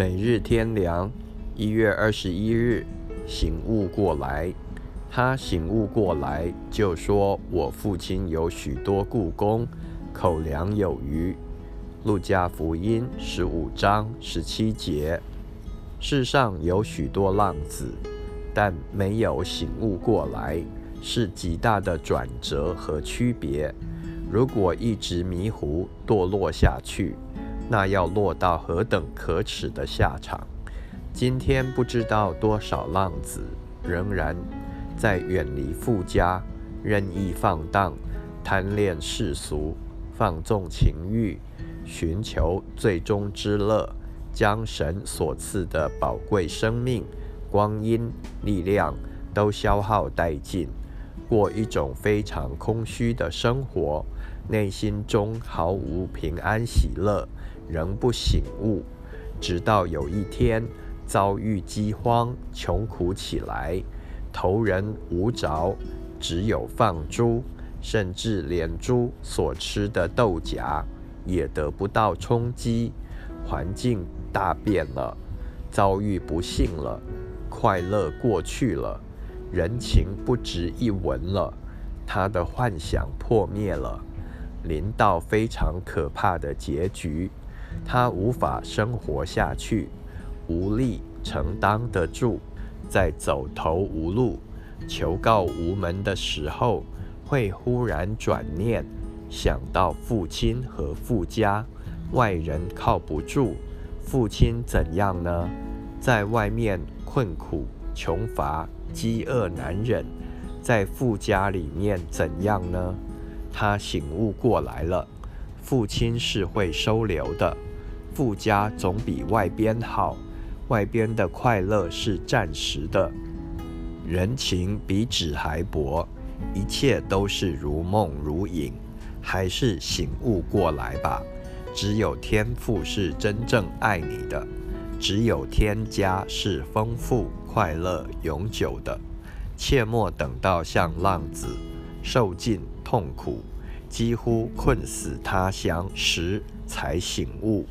每日天凉，一月二十一日，醒悟过来。他醒悟过来，就说：“我父亲有许多故宫，口粮有余。”路加福音十五章十七节。世上有许多浪子，但没有醒悟过来，是极大的转折和区别。如果一直迷糊堕落下去，那要落到何等可耻的下场！今天不知道多少浪子仍然在远离父家，任意放荡，贪恋世俗，放纵情欲，寻求最终之乐，将神所赐的宝贵生命、光阴、力量都消耗殆尽，过一种非常空虚的生活，内心中毫无平安喜乐。仍不醒悟，直到有一天遭遇饥荒，穷苦起来，头人无着，只有放猪，甚至连猪所吃的豆荚也得不到充饥，环境大变了，遭遇不幸了，快乐过去了，人情不值一文了，他的幻想破灭了，临到非常可怕的结局。他无法生活下去，无力承担得住，在走投无路、求告无门的时候，会忽然转念，想到父亲和父家，外人靠不住。父亲怎样呢？在外面困苦、穷乏、饥饿难忍，在富家里面怎样呢？他醒悟过来了。父亲是会收留的，父家总比外边好，外边的快乐是暂时的，人情比纸还薄，一切都是如梦如影，还是醒悟过来吧。只有天赋是真正爱你的，只有天家是丰富快乐永久的，切莫等到像浪子，受尽痛苦。几乎困死他乡时，才醒悟。